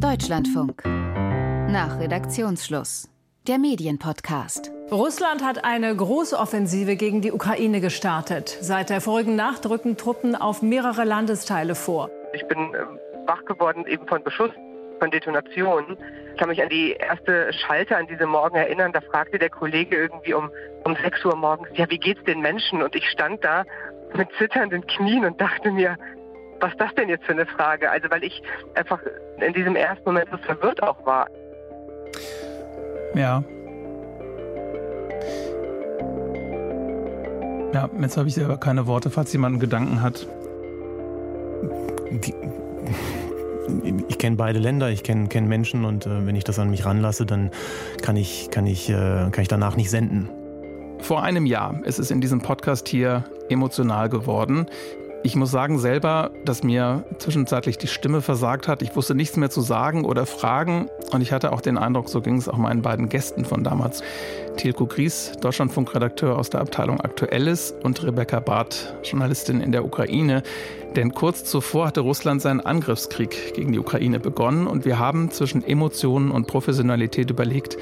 Deutschlandfunk. Nach Redaktionsschluss. Der Medienpodcast. Russland hat eine große Offensive gegen die Ukraine gestartet. Seit der vorigen Nacht rücken Truppen auf mehrere Landesteile vor. Ich bin ähm, wach geworden eben von Beschuss, von Detonationen. Ich kann mich an die erste Schalte an diesem Morgen erinnern. Da fragte der Kollege irgendwie um, um 6 Uhr morgens, ja, wie geht's den Menschen? Und ich stand da mit zitternden Knien und dachte mir, was ist das denn jetzt für eine Frage? Also weil ich einfach in diesem ersten Moment so verwirrt auch war. Ja. Ja, jetzt habe ich selber keine Worte, falls jemand einen Gedanken hat. Die, ich kenne beide Länder, ich kenne kenn Menschen und äh, wenn ich das an mich ranlasse, dann kann ich, kann, ich, äh, kann ich danach nicht senden. Vor einem Jahr ist es in diesem Podcast hier emotional geworden. Ich muss sagen selber, dass mir zwischenzeitlich die Stimme versagt hat. Ich wusste nichts mehr zu sagen oder fragen und ich hatte auch den Eindruck, so ging es auch meinen beiden Gästen von damals. Tilko Gries, Deutschlandfunkredakteur aus der Abteilung Aktuelles und Rebecca Barth, Journalistin in der Ukraine. Denn kurz zuvor hatte Russland seinen Angriffskrieg gegen die Ukraine begonnen und wir haben zwischen Emotionen und Professionalität überlegt,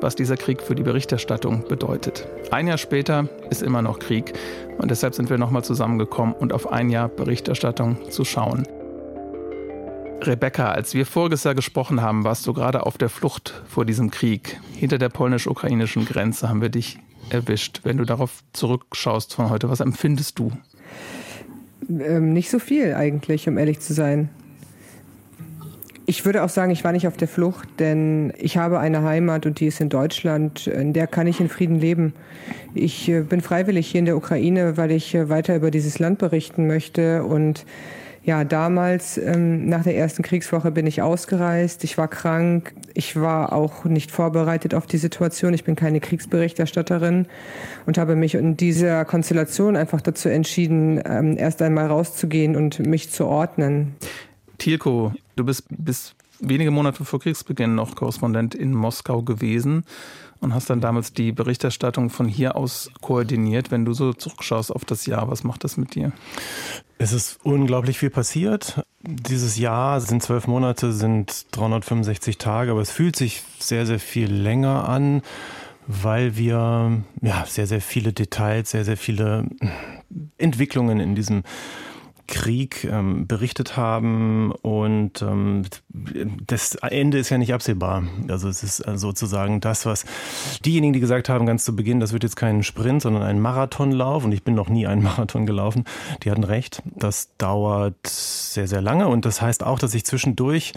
was dieser Krieg für die Berichterstattung bedeutet. Ein Jahr später ist immer noch Krieg und deshalb sind wir nochmal zusammengekommen und auf ein Jahr Berichterstattung zu schauen. Rebecca, als wir voriges Jahr gesprochen haben, warst du gerade auf der Flucht vor diesem Krieg. Hinter der polnisch-ukrainischen Grenze haben wir dich erwischt. Wenn du darauf zurückschaust von heute, was empfindest du? Ähm, nicht so viel eigentlich, um ehrlich zu sein. Ich würde auch sagen, ich war nicht auf der Flucht, denn ich habe eine Heimat und die ist in Deutschland. In der kann ich in Frieden leben. Ich äh, bin freiwillig hier in der Ukraine, weil ich äh, weiter über dieses Land berichten möchte und ja, damals, ähm, nach der ersten Kriegswoche, bin ich ausgereist. Ich war krank. Ich war auch nicht vorbereitet auf die Situation. Ich bin keine Kriegsberichterstatterin und habe mich in dieser Konstellation einfach dazu entschieden, ähm, erst einmal rauszugehen und mich zu ordnen. Tilko, du bist bis wenige Monate vor Kriegsbeginn noch Korrespondent in Moskau gewesen und hast dann damals die Berichterstattung von hier aus koordiniert. Wenn du so zurückschaust auf das Jahr, was macht das mit dir? Es ist unglaublich viel passiert. Dieses Jahr sind zwölf Monate, sind 365 Tage, aber es fühlt sich sehr, sehr viel länger an, weil wir ja sehr, sehr viele Details, sehr, sehr viele Entwicklungen in diesem Krieg ähm, berichtet haben und ähm, das Ende ist ja nicht absehbar. Also es ist äh, sozusagen das, was diejenigen, die gesagt haben, ganz zu Beginn, das wird jetzt kein Sprint, sondern ein Marathonlauf und ich bin noch nie einen Marathon gelaufen, die hatten recht. Das dauert sehr, sehr lange und das heißt auch, dass ich zwischendurch,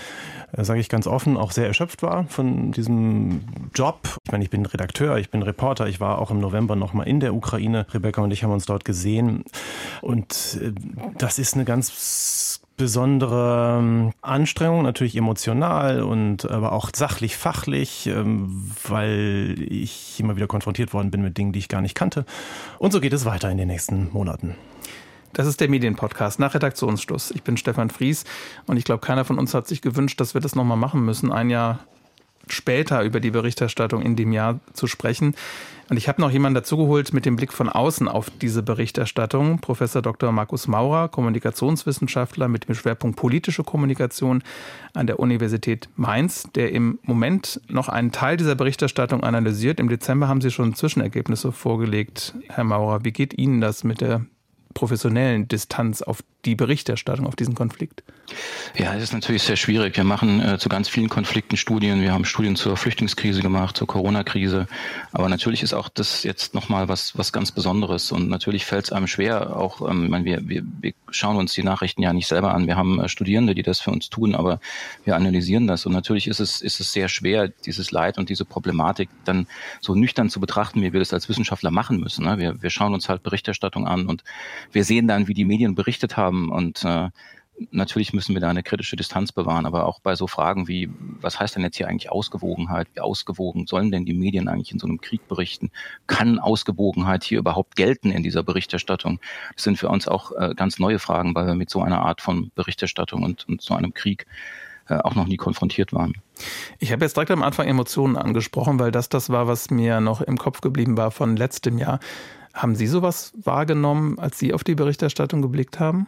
äh, sage ich ganz offen, auch sehr erschöpft war von diesem Job. Ich meine, ich bin Redakteur, ich bin Reporter, ich war auch im November nochmal in der Ukraine. Rebecca und ich haben uns dort gesehen und äh, das ist eine ganz besondere ähm, Anstrengung, natürlich emotional und aber auch sachlich, fachlich, ähm, weil ich immer wieder konfrontiert worden bin mit Dingen, die ich gar nicht kannte. Und so geht es weiter in den nächsten Monaten. Das ist der Medienpodcast nach Redaktionsschluss. Ich bin Stefan Fries und ich glaube, keiner von uns hat sich gewünscht, dass wir das nochmal machen müssen, ein Jahr später über die Berichterstattung in dem Jahr zu sprechen. Und ich habe noch jemanden dazugeholt mit dem Blick von außen auf diese Berichterstattung. Professor Dr. Markus Maurer, Kommunikationswissenschaftler mit dem Schwerpunkt politische Kommunikation an der Universität Mainz, der im Moment noch einen Teil dieser Berichterstattung analysiert. Im Dezember haben Sie schon Zwischenergebnisse vorgelegt. Herr Maurer, wie geht Ihnen das mit der professionellen Distanz auf die Berichterstattung auf diesen Konflikt? Ja, es ist natürlich sehr schwierig. Wir machen äh, zu ganz vielen Konflikten Studien. Wir haben Studien zur Flüchtlingskrise gemacht, zur Corona-Krise. Aber natürlich ist auch das jetzt nochmal was, was ganz Besonderes. Und natürlich fällt es einem schwer. Auch, ähm, meine, wir, wir, wir schauen uns die Nachrichten ja nicht selber an. Wir haben äh, Studierende, die das für uns tun, aber wir analysieren das. Und natürlich ist es, ist es sehr schwer, dieses Leid und diese Problematik dann so nüchtern zu betrachten, wie wir das als Wissenschaftler machen müssen. Ne? Wir, wir schauen uns halt Berichterstattung an und wir sehen dann, wie die Medien berichtet haben haben. Und äh, natürlich müssen wir da eine kritische Distanz bewahren, aber auch bei so Fragen wie, was heißt denn jetzt hier eigentlich Ausgewogenheit? Wie ausgewogen sollen denn die Medien eigentlich in so einem Krieg berichten? Kann Ausgewogenheit hier überhaupt gelten in dieser Berichterstattung? Das sind für uns auch äh, ganz neue Fragen, weil wir mit so einer Art von Berichterstattung und, und so einem Krieg äh, auch noch nie konfrontiert waren. Ich habe jetzt direkt am Anfang Emotionen angesprochen, weil das das war, was mir noch im Kopf geblieben war von letztem Jahr. Haben Sie sowas wahrgenommen, als Sie auf die Berichterstattung geblickt haben?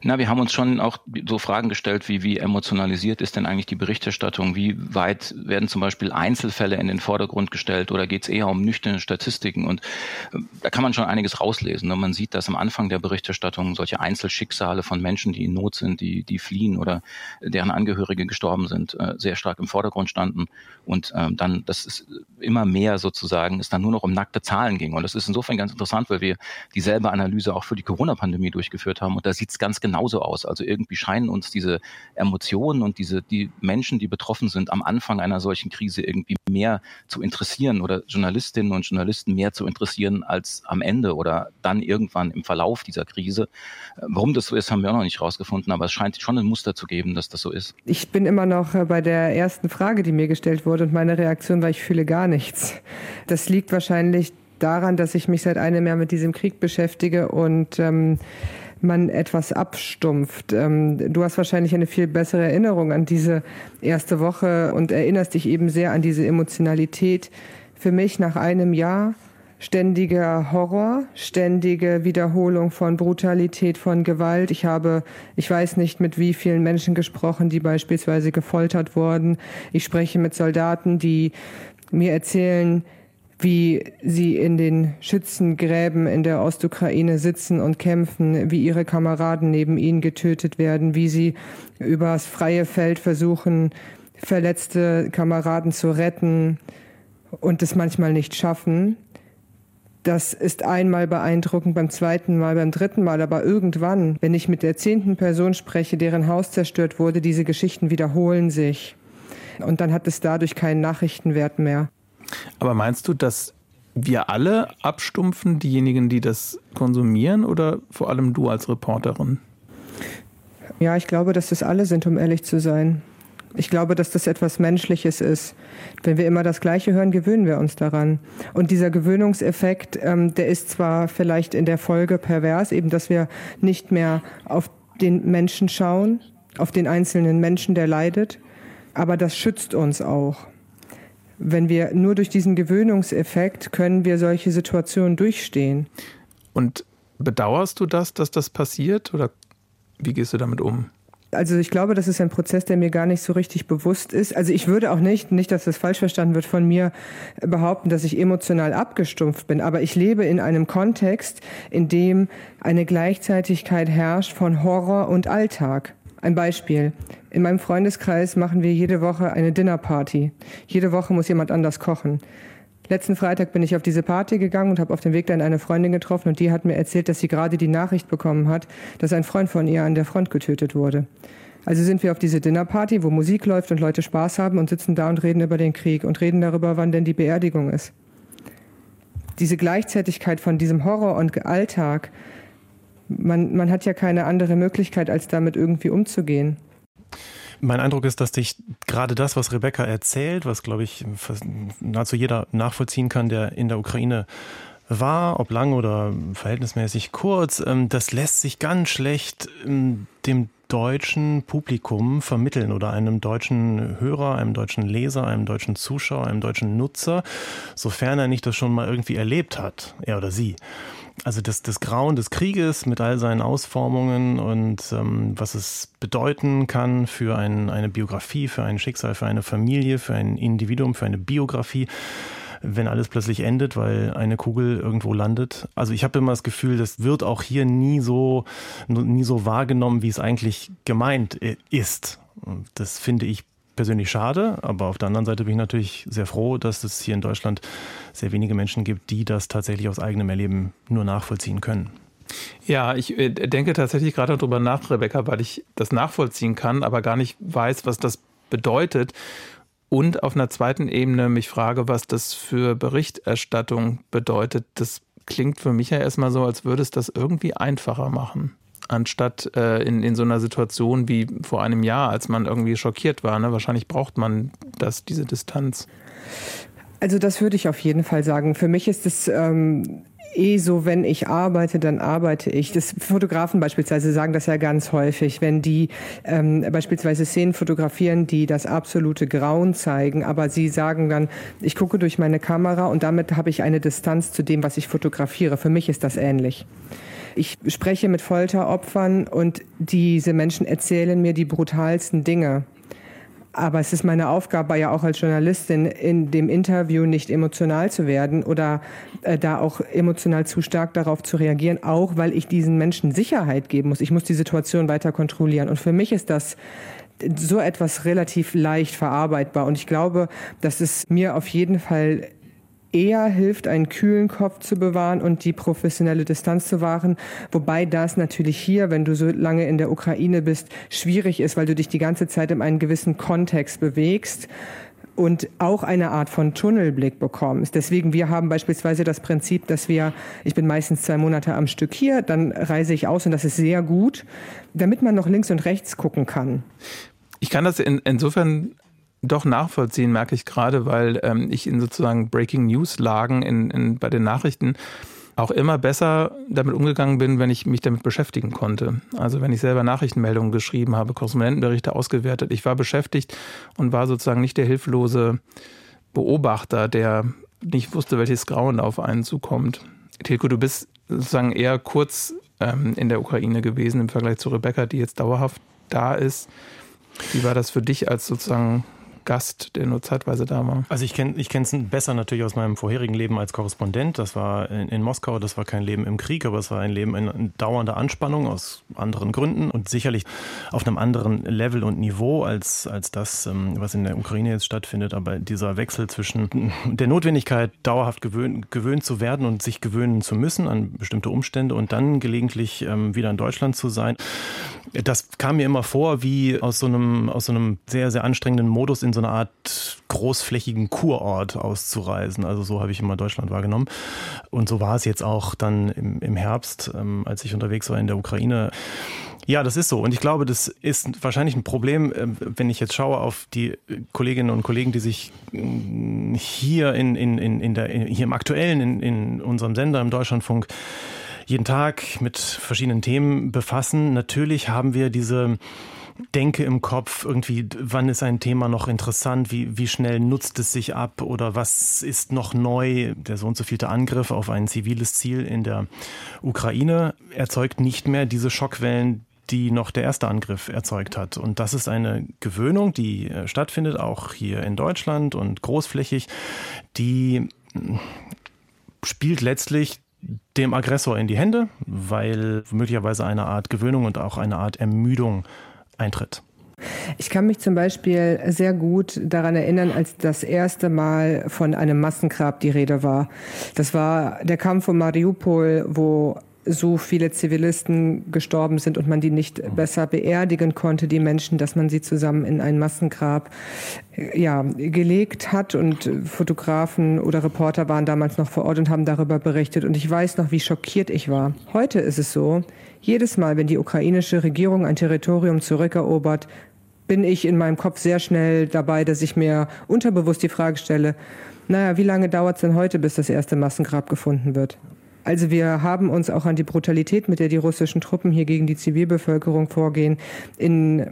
Na, wir haben uns schon auch so Fragen gestellt, wie, wie emotionalisiert ist denn eigentlich die Berichterstattung? Wie weit werden zum Beispiel Einzelfälle in den Vordergrund gestellt oder geht es eher um nüchterne Statistiken? Und äh, da kann man schon einiges rauslesen. Ne? Man sieht, dass am Anfang der Berichterstattung solche Einzelschicksale von Menschen, die in Not sind, die, die fliehen oder deren Angehörige gestorben sind, äh, sehr stark im Vordergrund standen. Und ähm, dann, das ist immer mehr sozusagen, es dann nur noch um nackte Zahlen ging. Und das ist insofern ganz interessant, weil wir dieselbe Analyse auch für die Corona-Pandemie durchgeführt haben. Und da sieht es ganz genauso aus. Also irgendwie scheinen uns diese Emotionen und diese, die Menschen, die betroffen sind, am Anfang einer solchen Krise irgendwie mehr zu interessieren oder Journalistinnen und Journalisten mehr zu interessieren als am Ende oder dann irgendwann im Verlauf dieser Krise. Warum das so ist, haben wir auch noch nicht rausgefunden, aber es scheint schon ein Muster zu geben, dass das so ist. Ich bin immer noch äh, bei der ersten Frage, die mir gestellt wurde und meine Reaktion war, ich fühle gar nichts. Das liegt wahrscheinlich daran, dass ich mich seit einem Jahr mit diesem Krieg beschäftige und ähm, man etwas abstumpft. Ähm, du hast wahrscheinlich eine viel bessere Erinnerung an diese erste Woche und erinnerst dich eben sehr an diese Emotionalität. Für mich nach einem Jahr ständiger Horror, ständige Wiederholung von Brutalität, von Gewalt. Ich habe, ich weiß nicht, mit wie vielen Menschen gesprochen, die beispielsweise gefoltert wurden. Ich spreche mit Soldaten, die mir erzählen, wie sie in den Schützengräben in der Ostukraine sitzen und kämpfen, wie ihre Kameraden neben ihnen getötet werden, wie sie übers freie Feld versuchen, verletzte Kameraden zu retten und es manchmal nicht schaffen. Das ist einmal beeindruckend, beim zweiten Mal, beim dritten Mal, aber irgendwann, wenn ich mit der zehnten Person spreche, deren Haus zerstört wurde, diese Geschichten wiederholen sich. Und dann hat es dadurch keinen Nachrichtenwert mehr. Aber meinst du, dass wir alle abstumpfen, diejenigen, die das konsumieren, oder vor allem du als Reporterin? Ja, ich glaube, dass das alle sind, um ehrlich zu sein. Ich glaube, dass das etwas Menschliches ist. Wenn wir immer das Gleiche hören, gewöhnen wir uns daran. Und dieser Gewöhnungseffekt, ähm, der ist zwar vielleicht in der Folge pervers, eben, dass wir nicht mehr auf den Menschen schauen, auf den einzelnen Menschen, der leidet, aber das schützt uns auch wenn wir nur durch diesen Gewöhnungseffekt können wir solche Situationen durchstehen. Und bedauerst du das, dass das passiert oder wie gehst du damit um? Also ich glaube, das ist ein Prozess, der mir gar nicht so richtig bewusst ist. Also ich würde auch nicht, nicht, dass das falsch verstanden wird, von mir behaupten, dass ich emotional abgestumpft bin. Aber ich lebe in einem Kontext, in dem eine Gleichzeitigkeit herrscht von Horror und Alltag. Ein Beispiel. In meinem Freundeskreis machen wir jede Woche eine Dinnerparty. Jede Woche muss jemand anders kochen. Letzten Freitag bin ich auf diese Party gegangen und habe auf dem Weg dann eine Freundin getroffen und die hat mir erzählt, dass sie gerade die Nachricht bekommen hat, dass ein Freund von ihr an der Front getötet wurde. Also sind wir auf diese Dinnerparty, wo Musik läuft und Leute Spaß haben und sitzen da und reden über den Krieg und reden darüber, wann denn die Beerdigung ist. Diese Gleichzeitigkeit von diesem Horror und Alltag, man, man hat ja keine andere Möglichkeit, als damit irgendwie umzugehen. Mein Eindruck ist, dass dich gerade das, was Rebecca erzählt, was, glaube ich, nahezu jeder nachvollziehen kann, der in der Ukraine war, ob lang oder verhältnismäßig kurz, ähm, das lässt sich ganz schlecht ähm, dem deutschen Publikum vermitteln oder einem deutschen Hörer, einem deutschen Leser, einem deutschen Zuschauer, einem deutschen Nutzer, sofern er nicht das schon mal irgendwie erlebt hat, er oder sie also das, das Grauen des Krieges mit all seinen Ausformungen und ähm, was es bedeuten kann für ein, eine Biografie, für ein Schicksal, für eine Familie, für ein Individuum, für eine Biografie, wenn alles plötzlich endet, weil eine Kugel irgendwo landet. Also ich habe immer das Gefühl, das wird auch hier nie so, nie so wahrgenommen, wie es eigentlich gemeint äh, ist. Und das finde ich persönlich schade, aber auf der anderen Seite bin ich natürlich sehr froh, dass es hier in Deutschland sehr wenige Menschen gibt, die das tatsächlich aus eigenem Erleben nur nachvollziehen können. Ja, ich äh, denke tatsächlich gerade darüber nach, Rebecca, weil ich das nachvollziehen kann, aber gar nicht weiß, was das bedeutet. Und auf einer zweiten Ebene mich frage, was das für Berichterstattung bedeutet. Das klingt für mich ja erstmal so, als würde es das irgendwie einfacher machen anstatt äh, in, in so einer Situation wie vor einem Jahr, als man irgendwie schockiert war. Ne? Wahrscheinlich braucht man das, diese Distanz. Also das würde ich auf jeden Fall sagen. Für mich ist es ähm, eh so, wenn ich arbeite, dann arbeite ich. Das Fotografen beispielsweise sagen das ja ganz häufig, wenn die ähm, beispielsweise Szenen fotografieren, die das absolute Grauen zeigen, aber sie sagen dann, ich gucke durch meine Kamera und damit habe ich eine Distanz zu dem, was ich fotografiere. Für mich ist das ähnlich Ich spreche mit Folteropfern und diese Menschen erzählen mir die brutalsten Dinge. Aber es ist meine Aufgabe ja auch als Journalistin, in dem Interview nicht emotional zu werden oder äh, da auch emotional zu stark darauf zu reagieren, auch weil ich diesen Menschen Sicherheit geben muss. Ich muss die Situation weiter kontrollieren. Und für mich ist das so etwas relativ leicht verarbeitbar. Und ich glaube, dass es mir auf jeden Fall eher hilft, einen kühlen Kopf zu bewahren und die professionelle Distanz zu wahren. Wobei das natürlich hier, wenn du so lange in der Ukraine bist, schwierig ist, weil du dich die ganze Zeit in einem gewissen Kontext bewegst und auch eine Art von Tunnelblick bekommst. Deswegen, wir haben beispielsweise das Prinzip, dass wir, ich bin meistens zwei Monate am Stück hier, dann reise ich aus und das ist sehr gut, damit man noch links und rechts gucken kann. Ich kann das in, insofern doch nachvollziehen, merke ich gerade, weil ähm, ich in sozusagen Breaking News Lagen in, in, bei den Nachrichten auch immer besser damit umgegangen bin, wenn ich mich damit beschäftigen konnte. Also wenn ich selber Nachrichtenmeldungen geschrieben habe, Korrespondentenberichte ausgewertet. Ich war beschäftigt und war sozusagen nicht der hilflose Beobachter, der nicht wusste, welches Grauen auf einen zukommt. Tilko, du bist sozusagen eher kurz ähm, in der Ukraine gewesen im Vergleich zu Rebecca, die jetzt dauerhaft da ist. Wie war das für dich als sozusagen Gast, der nur zeitweise da war. Also ich kenne ich es besser natürlich aus meinem vorherigen Leben als Korrespondent. Das war in, in, Moskau, das war kein Leben im Krieg, aber es war ein Leben in, in dauernder Anspannung aus anderen Gründen und sicherlich auf einem anderen Level und Niveau als, als das, ähm, was in der Ukraine jetzt stattfindet. Aber dieser Wechsel zwischen der Notwendigkeit, dauerhaft gewöhnt, gewöhnt zu werden und sich gewöhnen zu müssen an bestimmte Umstände und dann gelegentlich ähm, wieder in Deutschland zu sein, das kam mir immer vor wie aus so einem, aus so einem sehr, sehr anstrengenden Modus in so so eine Art großflächigen Kurort auszureisen. Also so habe ich immer Deutschland wahrgenommen. Und so war es jetzt auch dann im, im Herbst, ähm, als ich unterwegs war in der Ukraine. Ja, das ist so. Und ich glaube, das ist wahrscheinlich ein Problem, äh, wenn ich jetzt schaue auf die Kolleginnen und Kollegen, die sich mm, hier in, in, in, in der, hier im aktuellen, in, in unserem Sender im Deutschlandfunk jeden Tag mit verschiedenen Themen befassen. Natürlich haben wir diese denke im Kopf irgendwie, wann ist ein Thema noch interessant, wie, wie schnell nutzt es sich ab oder was ist noch neu. Der so und so vielte Angriff auf ein ziviles Ziel in der Ukraine erzeugt nicht mehr diese Schockwellen, die noch der erste Angriff erzeugt hat. Und das ist eine Gewöhnung, die äh, stattfindet, auch hier in Deutschland und großflächig, die hm, spielt letztlich dem Aggressor in die Hände, weil möglicherweise eine Art Gewöhnung und auch eine Art Ermüdung eintritt. Ich kann mich zum Beispiel sehr gut daran erinnern, als das erste Mal von einem Massengrab die Rede war. Das war der Kampf um Mariupol, wo so viele Zivilisten gestorben sind und man die nicht besser beerdigen konnte, die Menschen, dass man sie zusammen in ein Massengrab ja, gelegt hat und Fotografen oder Reporter waren damals noch vor Ort und haben darüber berichtet und ich weiß noch, wie schockiert ich war. Heute ist es so, jedes Mal, wenn die ukrainische Regierung ein Territorium zurückerobert, bin ich in meinem Kopf sehr schnell dabei, dass ich mir unterbewusst die Frage stelle, naja, wie lange dauert es denn heute, bis das erste Massengrab gefunden wird? Also wir haben uns auch an die Brutalität, mit der die russischen Truppen hier gegen die Zivilbevölkerung vorgehen, in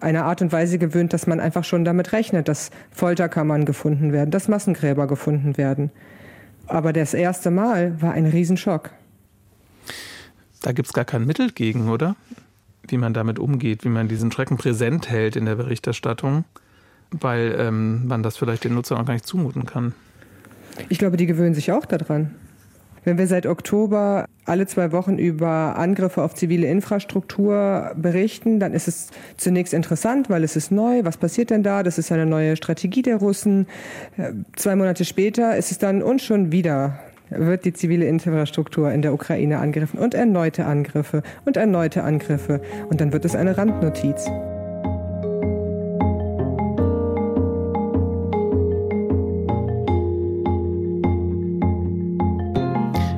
einer Art und Weise gewöhnt, dass man einfach schon damit rechnet, dass Folterkammern gefunden werden, dass Massengräber gefunden werden. Aber das erste Mal war ein Riesenschock. Da gibt es gar kein Mittel gegen, oder? Wie man damit umgeht, wie man diesen Schrecken präsent hält in der Berichterstattung, weil ähm, man das vielleicht den Nutzern auch gar nicht zumuten kann. Ich glaube, die gewöhnen sich auch daran. Wenn wir seit Oktober alle zwei Wochen über Angriffe auf zivile Infrastruktur berichten, dann ist es zunächst interessant, weil es ist neu. Was passiert denn da? Das ist eine neue Strategie der Russen. Äh, zwei Monate später ist es dann und schon wieder wird die zivile Infrastruktur in der Ukraine angegriffen und erneute Angriffe und erneute Angriffe. Und dann wird es eine Randnotiz.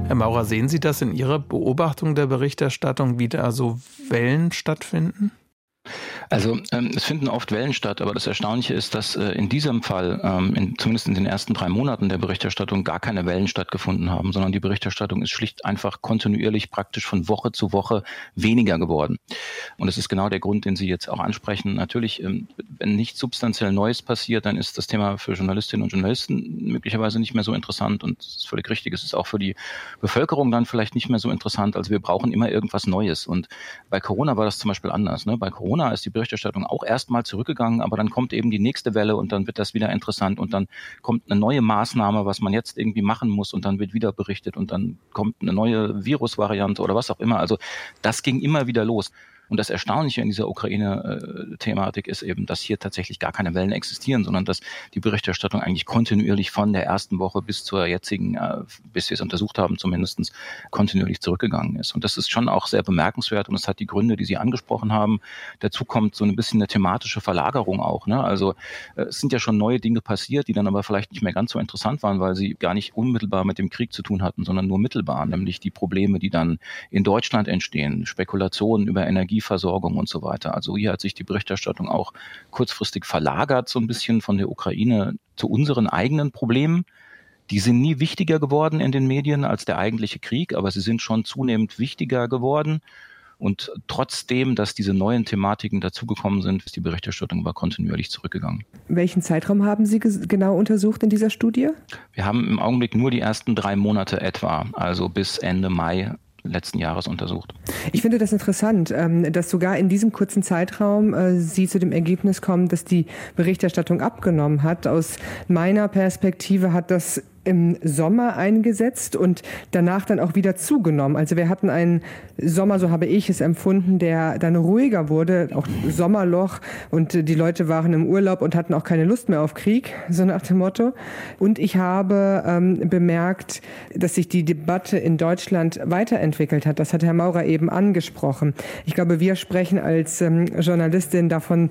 Herr Maurer, sehen Sie das in Ihrer Beobachtung der Berichterstattung, wie da so Wellen stattfinden? Also ähm, es finden oft Wellen statt, aber das Erstaunliche ist, dass äh, in diesem Fall, ähm, in, zumindest in den ersten drei Monaten der Berichterstattung, gar keine Wellen stattgefunden haben, sondern die Berichterstattung ist schlicht einfach kontinuierlich praktisch von Woche zu Woche weniger geworden. Und das ist genau der Grund, den Sie jetzt auch ansprechen. Natürlich, ähm, wenn nichts substanziell Neues passiert, dann ist das Thema für Journalistinnen und Journalisten möglicherweise nicht mehr so interessant und das ist völlig richtig. Es ist auch für die Bevölkerung dann vielleicht nicht mehr so interessant. Also wir brauchen immer irgendwas Neues. Und bei Corona war das zum Beispiel anders. Ne? Bei Corona ist die Berichterstattung auch erstmal zurückgegangen, aber dann kommt eben die nächste Welle und dann wird das wieder interessant und dann kommt eine neue Maßnahme, was man jetzt irgendwie machen muss und dann wird wieder berichtet und dann kommt eine neue Virusvariante oder was auch immer. Also das ging immer wieder los. Und das Erstaunliche in dieser Ukraine-Thematik ist eben, dass hier tatsächlich gar keine Wellen existieren, sondern dass die Berichterstattung eigentlich kontinuierlich von der ersten Woche bis zur jetzigen, äh, bis wir es untersucht haben, zumindestens kontinuierlich zurückgegangen ist. Und das ist schon auch sehr bemerkenswert und es hat die Gründe, die Sie angesprochen haben. Dazu kommt so ein bisschen eine thematische Verlagerung auch. Ne? Also äh, es sind ja schon neue Dinge passiert, die dann aber vielleicht nicht mehr ganz so interessant waren, weil sie gar nicht unmittelbar mit dem Krieg zu tun hatten, sondern nur mittelbar, nämlich die Probleme, die dann in Deutschland entstehen, Spekulationen über Energie Energieversorgung und so weiter. Also hier hat sich die Berichterstattung auch kurzfristig verlagert, so ein bisschen von der Ukraine zu unseren eigenen Problemen. Die sind nie wichtiger geworden in den Medien als der eigentliche Krieg, aber sie sind schon zunehmend wichtiger geworden. Und trotzdem, dass diese neuen Thematiken dazugekommen sind, ist die Berichterstattung aber kontinuierlich zurückgegangen. Welchen Zeitraum haben Sie genau untersucht in dieser Studie? Wir haben im Augenblick nur die ersten drei Monate etwa, also bis Ende Mai letzten Jahres untersucht. Ich finde das interessant, ähm, dass sogar in diesem kurzen Zeitraum äh, Sie zu dem Ergebnis kommen, dass die Berichterstattung abgenommen hat. Aus meiner Perspektive hat das im Sommer eingesetzt und danach dann auch wieder zugenommen. Also wir hatten einen Sommer, so habe ich es empfunden, der dann ruhiger wurde, auch Sommerloch und die Leute waren im Urlaub und hatten auch keine Lust mehr auf Krieg, so nach dem Motto. Und ich habe ähm, bemerkt, dass sich die Debatte in Deutschland weiterentwickelt hat. Das hat Herr Maurer eben angesprochen. Ich glaube, wir sprechen als ähm, Journalistin davon,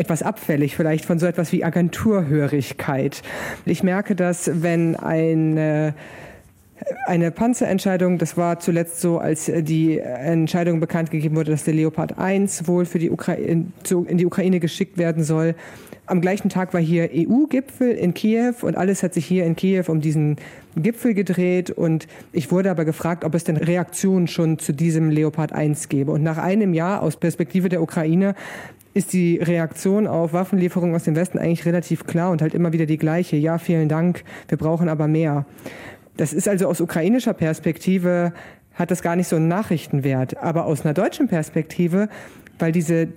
etwas abfällig, vielleicht von so etwas wie Agenturhörigkeit. Ich merke das, wenn eine eine Panzerentscheidung, das war zuletzt so, als die Entscheidung bekannt gegeben wurde, dass der Leopard 1 wohl für die in die Ukraine geschickt werden soll. Am gleichen Tag war hier EU-Gipfel in Kiew und alles hat sich hier in Kiew um diesen Gipfel gedreht und ich wurde aber gefragt, ob es denn Reaktionen schon zu diesem Leopard 1 gäbe. Und nach einem Jahr aus Perspektive der Ukraine ist die Reaktion auf Waffenlieferungen aus dem Westen eigentlich relativ klar und halt immer wieder die gleiche. Ja, vielen Dank, wir brauchen aber mehr. Das ist also aus ukrainischer Perspektive hat das gar nicht so einen Nachrichtenwert. Aber aus einer deutschen Perspektive, weil diese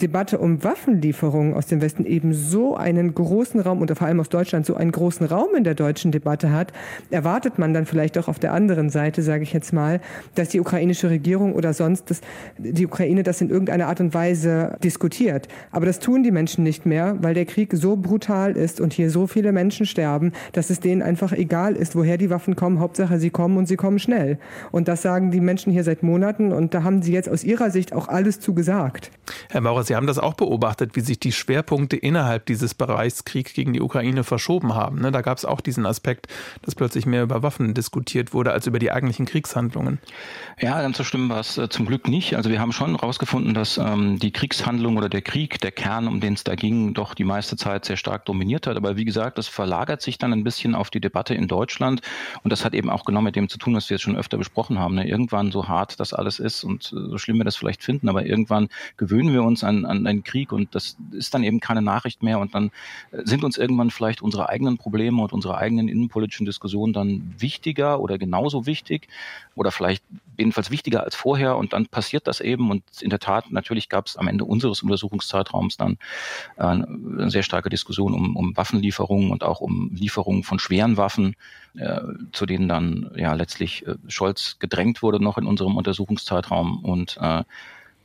Debatte um Waffenlieferungen aus dem Westen eben so einen großen Raum und vor allem aus Deutschland so einen großen Raum in der deutschen Debatte hat, erwartet man dann vielleicht auch auf der anderen Seite, sage ich jetzt mal, dass die ukrainische Regierung oder sonst das, die Ukraine das in irgendeiner Art und Weise diskutiert. Aber das tun die Menschen nicht mehr, weil der Krieg so brutal ist und hier so viele Menschen sterben, dass es denen einfach egal ist, woher die Waffen kommen. Hauptsache, sie kommen und sie kommen schnell. Und das sagen die Menschen hier seit Monaten und da haben sie jetzt aus ihrer Sicht auch alles zugesagt. Herr Maurer, Sie haben das auch beobachtet, wie sich die Schwerpunkte innerhalb dieses Bereichs Krieg gegen die Ukraine verschoben haben. Ne? Da gab es auch diesen Aspekt, dass plötzlich mehr über Waffen diskutiert wurde als über die eigentlichen Kriegshandlungen. Ja, ganz so schlimm war es äh, zum Glück nicht. Also wir haben schon herausgefunden, dass ähm, die Kriegshandlung oder der Krieg, der Kern, um den es da ging, doch die meiste Zeit sehr stark dominiert hat. Aber wie gesagt, das verlagert sich dann ein bisschen auf die Debatte in Deutschland. Und das hat eben auch genau mit dem zu tun, was wir jetzt schon öfter besprochen haben. Ne? Irgendwann so hart das alles ist und äh, so schlimm wir das vielleicht finden, aber irgendwann gewöhnen wir uns an, an einen Krieg und das ist dann eben keine Nachricht mehr und dann äh, sind uns irgendwann vielleicht unsere eigenen Probleme und unsere eigenen innenpolitischen Diskussionen dann wichtiger oder genauso wichtig oder vielleicht jedenfalls wichtiger als vorher und dann passiert das eben und in der Tat natürlich gab es am Ende unseres Untersuchungszeitraums dann äh, eine sehr starke Diskussion um, um Waffenlieferungen und auch um Lieferungen von schweren Waffen, äh, zu denen dann ja letztlich äh, Scholz gedrängt wurde noch in unserem Untersuchungszeitraum und äh,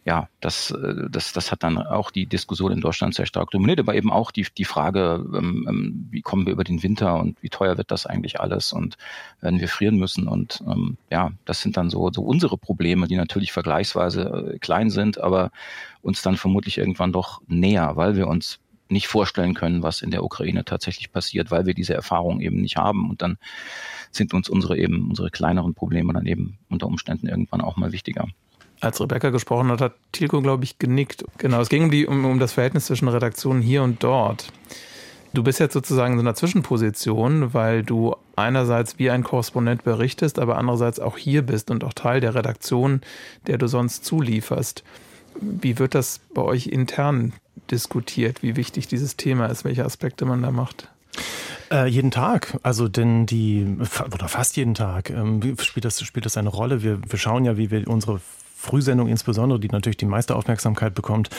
ja, das, äh, das, das hat dann auch die Diskussion in Deutschland sehr stark dominiert, aber eben auch die, die Frage, ähm, ähm, wie kommen wir über den Winter und wie teuer wird das eigentlich alles und werden wir frieren müssen und ähm, ja, das sind dann so, so unsere Probleme, die natürlich vergleichsweise äh, klein sind, aber uns dann vermutlich irgendwann doch näher, weil wir uns nicht vorstellen können, was in der Ukraine tatsächlich passiert, weil wir diese Erfahrung eben nicht haben und dann sind uns unsere eben unsere kleineren Probleme dann eben unter Umständen irgendwann auch mal wichtiger. Als Rebecca gesprochen hat, hat Tilko, glaube ich, genickt. Genau, es ging um, die, um, um das Verhältnis zwischen Redaktionen hier und dort. Du bist jetzt sozusagen in so einer Zwischenposition, weil du einerseits wie ein Korrespondent berichtest, aber andererseits auch hier bist und auch Teil der Redaktion, der du sonst zulieferst. Wie wird das bei euch intern diskutiert, wie wichtig dieses Thema ist, welche Aspekte man da macht? Äh, jeden Tag, also denn die, oder fast jeden Tag, ähm, spielt, das, spielt das eine Rolle. Wir, wir schauen ja, wie wir unsere Frühsendung insbesondere, die natürlich die meiste Aufmerksamkeit bekommt,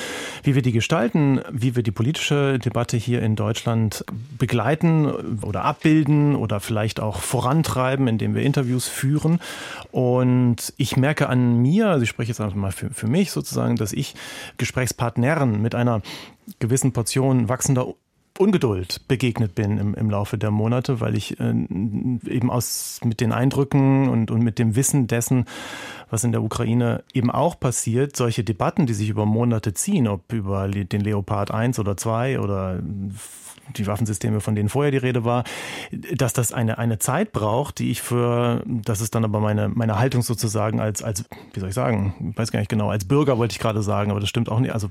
wie wir die gestalten, wie wir die politische Debatte hier in Deutschland begleiten oder abbilden oder vielleicht auch vorantreiben, indem wir Interviews führen. Und ich merke an mir, also ich spreche jetzt einfach mal für, für mich sozusagen, dass ich Gesprächspartnern mit einer gewissen Portion wachsender Ungeduld begegnet bin im, im Laufe der Monate, weil ich äh, eben aus mit den Eindrücken und, und mit dem Wissen dessen, was in der Ukraine eben auch passiert, solche Debatten, die sich über Monate ziehen, ob über den Leopard 1 oder 2 oder die Waffensysteme, von denen vorher die Rede war, dass das eine, eine Zeit braucht, die ich für, das ist dann aber meine, meine Haltung sozusagen als, als, wie soll ich sagen, ich weiß gar nicht genau, als Bürger wollte ich gerade sagen, aber das stimmt auch nicht, also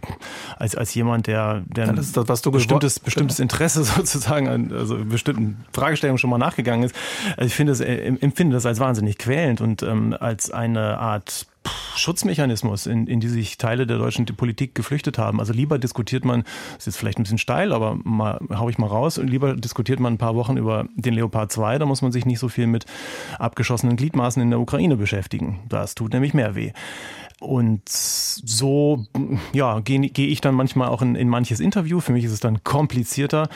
als, als jemand, der, der das ist das, was du bestimmtes, bestimmtes Interesse sozusagen, also bestimmten Fragestellungen schon mal nachgegangen ist. Also ich finde das, äh, empfinde das als wahnsinnig quälend und ähm, als eine Art Schutzmechanismus, in, in die sich Teile der deutschen Politik geflüchtet haben. Also lieber diskutiert man, ist jetzt vielleicht ein bisschen steil, aber mal hau ich mal raus, lieber diskutiert man ein paar Wochen über den Leopard 2, da muss man sich nicht so viel mit abgeschossenen Gliedmaßen in der Ukraine beschäftigen. Das tut nämlich mehr weh. Und so ja, gehe geh ich dann manchmal auch in, in manches Interview. Für mich ist es dann komplizierter,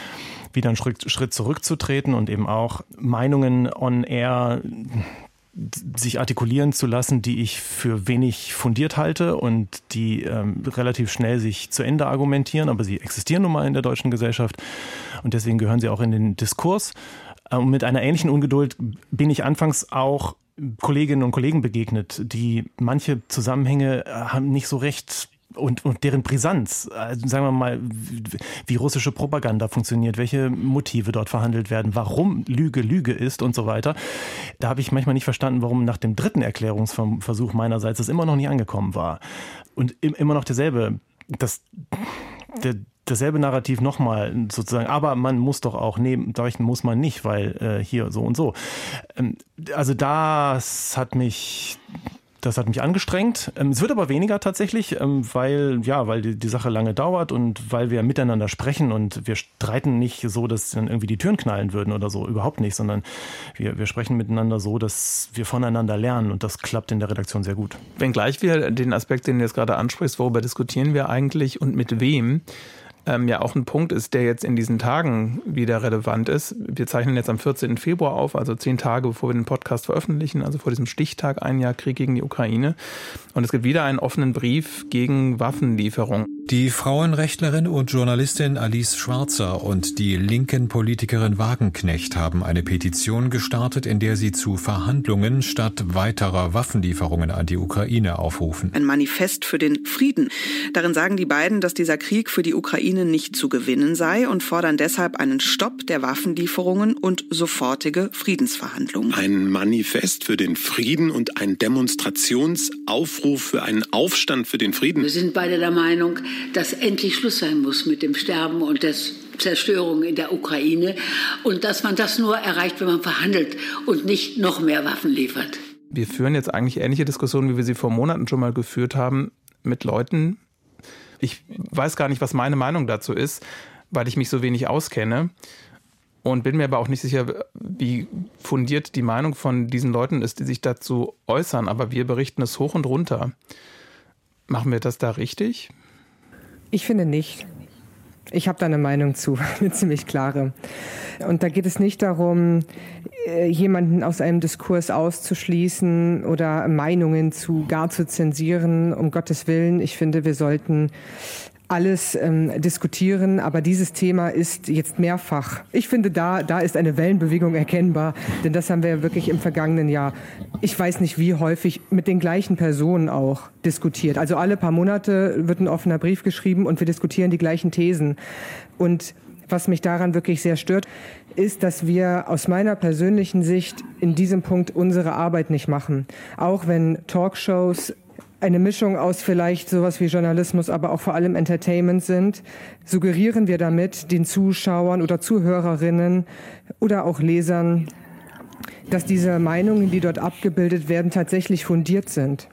wieder einen Schritt, Schritt zurückzutreten und eben auch Meinungen on air sich artikulieren zu lassen, die ich für wenig fundiert halte und die ähm, relativ schnell sich zu Ende argumentieren, aber sie existieren nun mal in der deutschen Gesellschaft und deswegen gehören sie auch in den Diskurs. Und ähm, mit einer ähnlichen Ungeduld bin ich anfangs auch Kolleginnen und Kollegen begegnet, die manche Zusammenhänge äh, haben nicht so recht und, und deren Brisanz, also sagen wir mal, wie russische Propaganda funktioniert, welche Motive dort verhandelt werden, warum Lüge Lüge ist und so weiter. Da habe ich manchmal nicht verstanden, warum nach dem dritten Erklärungsversuch meinerseits das immer noch nicht angekommen war. Und immer noch derselbe, das, der, dasselbe Narrativ nochmal sozusagen, aber man muss doch auch nehmen, dadurch muss man nicht, weil äh, hier so und so. Ähm, also das hat mich das hat mich angestrengt. Ähm, es wird aber weniger tatsächlich, ähm, weil, ja, weil die, die Sache lange dauert und weil wir miteinander sprechen und wir streiten nicht so, dass dann irgendwie die Türen knallen würden oder so. Überhaupt nicht, sondern wir, wir sprechen miteinander so, dass wir voneinander lernen und das klappt in der Redaktion sehr gut. Wenngleich wir den Aspekt, den du jetzt gerade ansprichst, worüber diskutieren wir eigentlich und mit wem, ähm, ja auch ein Punkt ist, der jetzt in diesen Tagen wieder relevant ist. Wir zeichnen jetzt am 14. Februar auf, also zehn Tage bevor wir den Podcast veröffentlichen, also vor diesem Stichtag, ein Jahr Krieg gegen die Ukraine. Und es gibt wieder einen offenen Brief gegen Waffenlieferung. Die Frauenrechtlerin und Journalistin Alice Schwarzer und die linken Politikerin Wagenknecht haben eine Petition gestartet, in der sie zu Verhandlungen statt weiterer Waffenlieferungen an die Ukraine aufrufen. Ein Manifest für den Frieden. Darin sagen die beiden, dass dieser Krieg für die Ukraine nicht zu gewinnen sei und fordern deshalb einen Stopp der Waffenlieferungen und sofortige Friedensverhandlungen. Ein Manifest für den Frieden und ein Demonstrationsaufruf für einen Aufstand für den Frieden. Wir sind beide der Meinung, dass endlich Schluss sein muss mit dem Sterben und der Zerstörung in der Ukraine und dass man das nur erreicht, wenn man verhandelt und nicht noch mehr Waffen liefert. Wir führen jetzt eigentlich ähnliche Diskussionen, wie wir sie vor Monaten schon mal geführt haben, mit Leuten. Ich weiß gar nicht, was meine Meinung dazu ist, weil ich mich so wenig auskenne und bin mir aber auch nicht sicher, wie fundiert die Meinung von diesen Leuten ist, die sich dazu äußern. Aber wir berichten es hoch und runter. Machen wir das da richtig? Ich finde nicht. Ich habe da eine Meinung zu, eine ziemlich klare. Und da geht es nicht darum, äh, jemanden aus einem Diskurs auszuschließen oder Meinungen zu gar zu zensieren. Um Gottes Willen, ich finde, wir sollten alles ähm, diskutieren, aber dieses Thema ist jetzt mehrfach. Ich finde, da, da ist eine Wellenbewegung erkennbar, denn das haben wir wirklich im vergangenen Jahr, ich weiß nicht wie häufig, mit den gleichen Personen auch diskutiert. Also alle paar Monate wird ein offener Brief geschrieben und wir diskutieren die gleichen Thesen. Und was mich daran wirklich sehr stört, ist, dass wir aus meiner persönlichen Sicht in diesem Punkt unsere Arbeit nicht machen. Auch wenn Talkshows eine Mischung aus vielleicht sowas wie Journalismus, aber auch vor allem Entertainment sind, suggerieren wir damit den Zuschauern oder Zuhörerinnen oder auch Lesern, dass diese Meinungen, die dort abgebildet werden, tatsächlich fundiert sind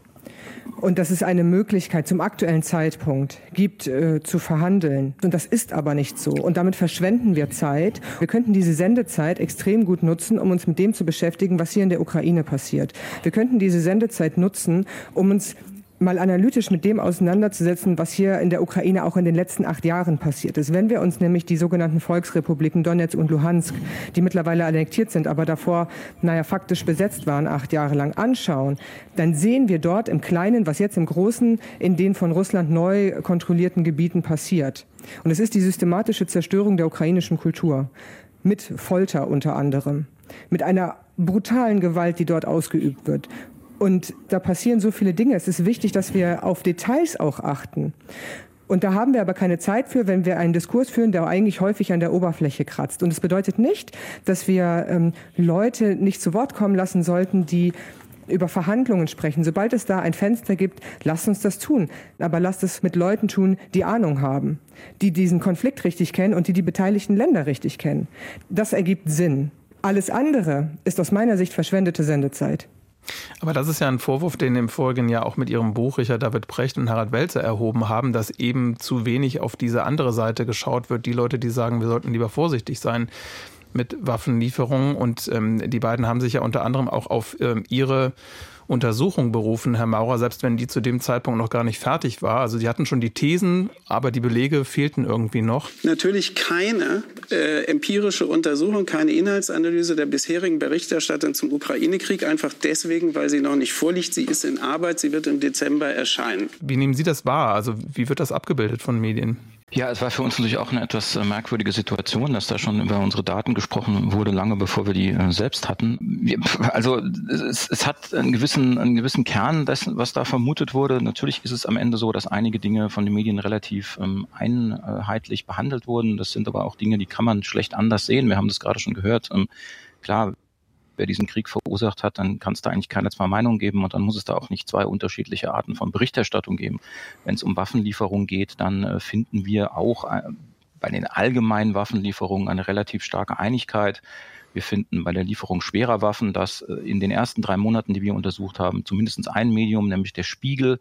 und dass es eine Möglichkeit zum aktuellen Zeitpunkt gibt, äh, zu verhandeln. Und das ist aber nicht so. Und damit verschwenden wir Zeit. Wir könnten diese Sendezeit extrem gut nutzen, um uns mit dem zu beschäftigen, was hier in der Ukraine passiert. Wir könnten diese Sendezeit nutzen, um uns mal analytisch mit dem auseinanderzusetzen, was hier in der Ukraine auch in den letzten acht Jahren passiert ist. Wenn wir uns nämlich die sogenannten Volksrepubliken Donetsk und Luhansk, die mittlerweile annektiert sind, aber davor, naja, faktisch besetzt waren, acht Jahre lang anschauen, dann sehen wir dort im Kleinen, was jetzt im Großen in den von Russland neu kontrollierten Gebieten passiert. Und es ist die systematische Zerstörung der ukrainischen Kultur mit Folter unter anderem, mit einer brutalen Gewalt, die dort ausgeübt wird. Und da passieren so viele Dinge. Es ist wichtig, dass wir auf Details auch achten. Und da haben wir aber keine Zeit für, wenn wir einen Diskurs führen, der eigentlich häufig an der Oberfläche kratzt. Und es bedeutet nicht, dass wir ähm, Leute nicht zu Wort kommen lassen sollten, die über Verhandlungen sprechen. Sobald es da ein Fenster gibt, lasst uns das tun. Aber lasst es mit Leuten tun, die Ahnung haben, die diesen Konflikt richtig kennen und die die beteiligten Länder richtig kennen. Das ergibt Sinn. Alles andere ist aus meiner Sicht verschwendete Sendezeit. Aber das ist ja ein Vorwurf, den im vorigen Jahr auch mit Ihrem Buch Richard David Brecht und Harald Welzer erhoben haben, dass eben zu wenig auf diese andere Seite geschaut wird. Die Leute, die sagen, wir sollten lieber vorsichtig sein mit Waffenlieferungen. Und ähm, die beiden haben sich ja unter anderem auch auf ähm, ihre Untersuchung berufen, Herr Maurer, selbst wenn die zu dem Zeitpunkt noch gar nicht fertig war. Also Sie hatten schon die Thesen, aber die Belege fehlten irgendwie noch. Natürlich keine äh, empirische Untersuchung, keine Inhaltsanalyse der bisherigen Berichterstattung zum Ukraine-Krieg, einfach deswegen, weil sie noch nicht vorliegt. Sie ist in Arbeit, sie wird im Dezember erscheinen. Wie nehmen Sie das wahr? Also wie wird das abgebildet von Medien? Ja, es war für uns natürlich auch eine etwas äh, merkwürdige Situation, dass da schon über unsere Daten gesprochen wurde, lange bevor wir die äh, selbst hatten. Also es, es, hat einen gewissen, einen gewissen Kern dessen, was da vermutet wurde. Natürlich ist es am Ende so, dass einige Dinge von den Medien relativ ähm, einheitlich behandelt wurden. Das sind aber auch Dinge, die kann man schlecht anders sehen. Wir haben das gerade schon gehört. Ähm, klar, wer diesen Krieg verursacht hat, dann kann es da eigentlich keine zwei Meinungen geben und dann muss es da auch nicht zwei unterschiedliche Arten von Berichterstattung geben. Wenn es um Waffenlieferungen geht, dann äh, finden wir auch äh, bei den allgemeinen Waffenlieferungen eine relativ starke Einigkeit. Wir finden bei der Lieferung schwerer Waffen, dass äh, in den ersten drei Monaten, die wir untersucht haben, zumindest ein Medium, nämlich der Spiegel,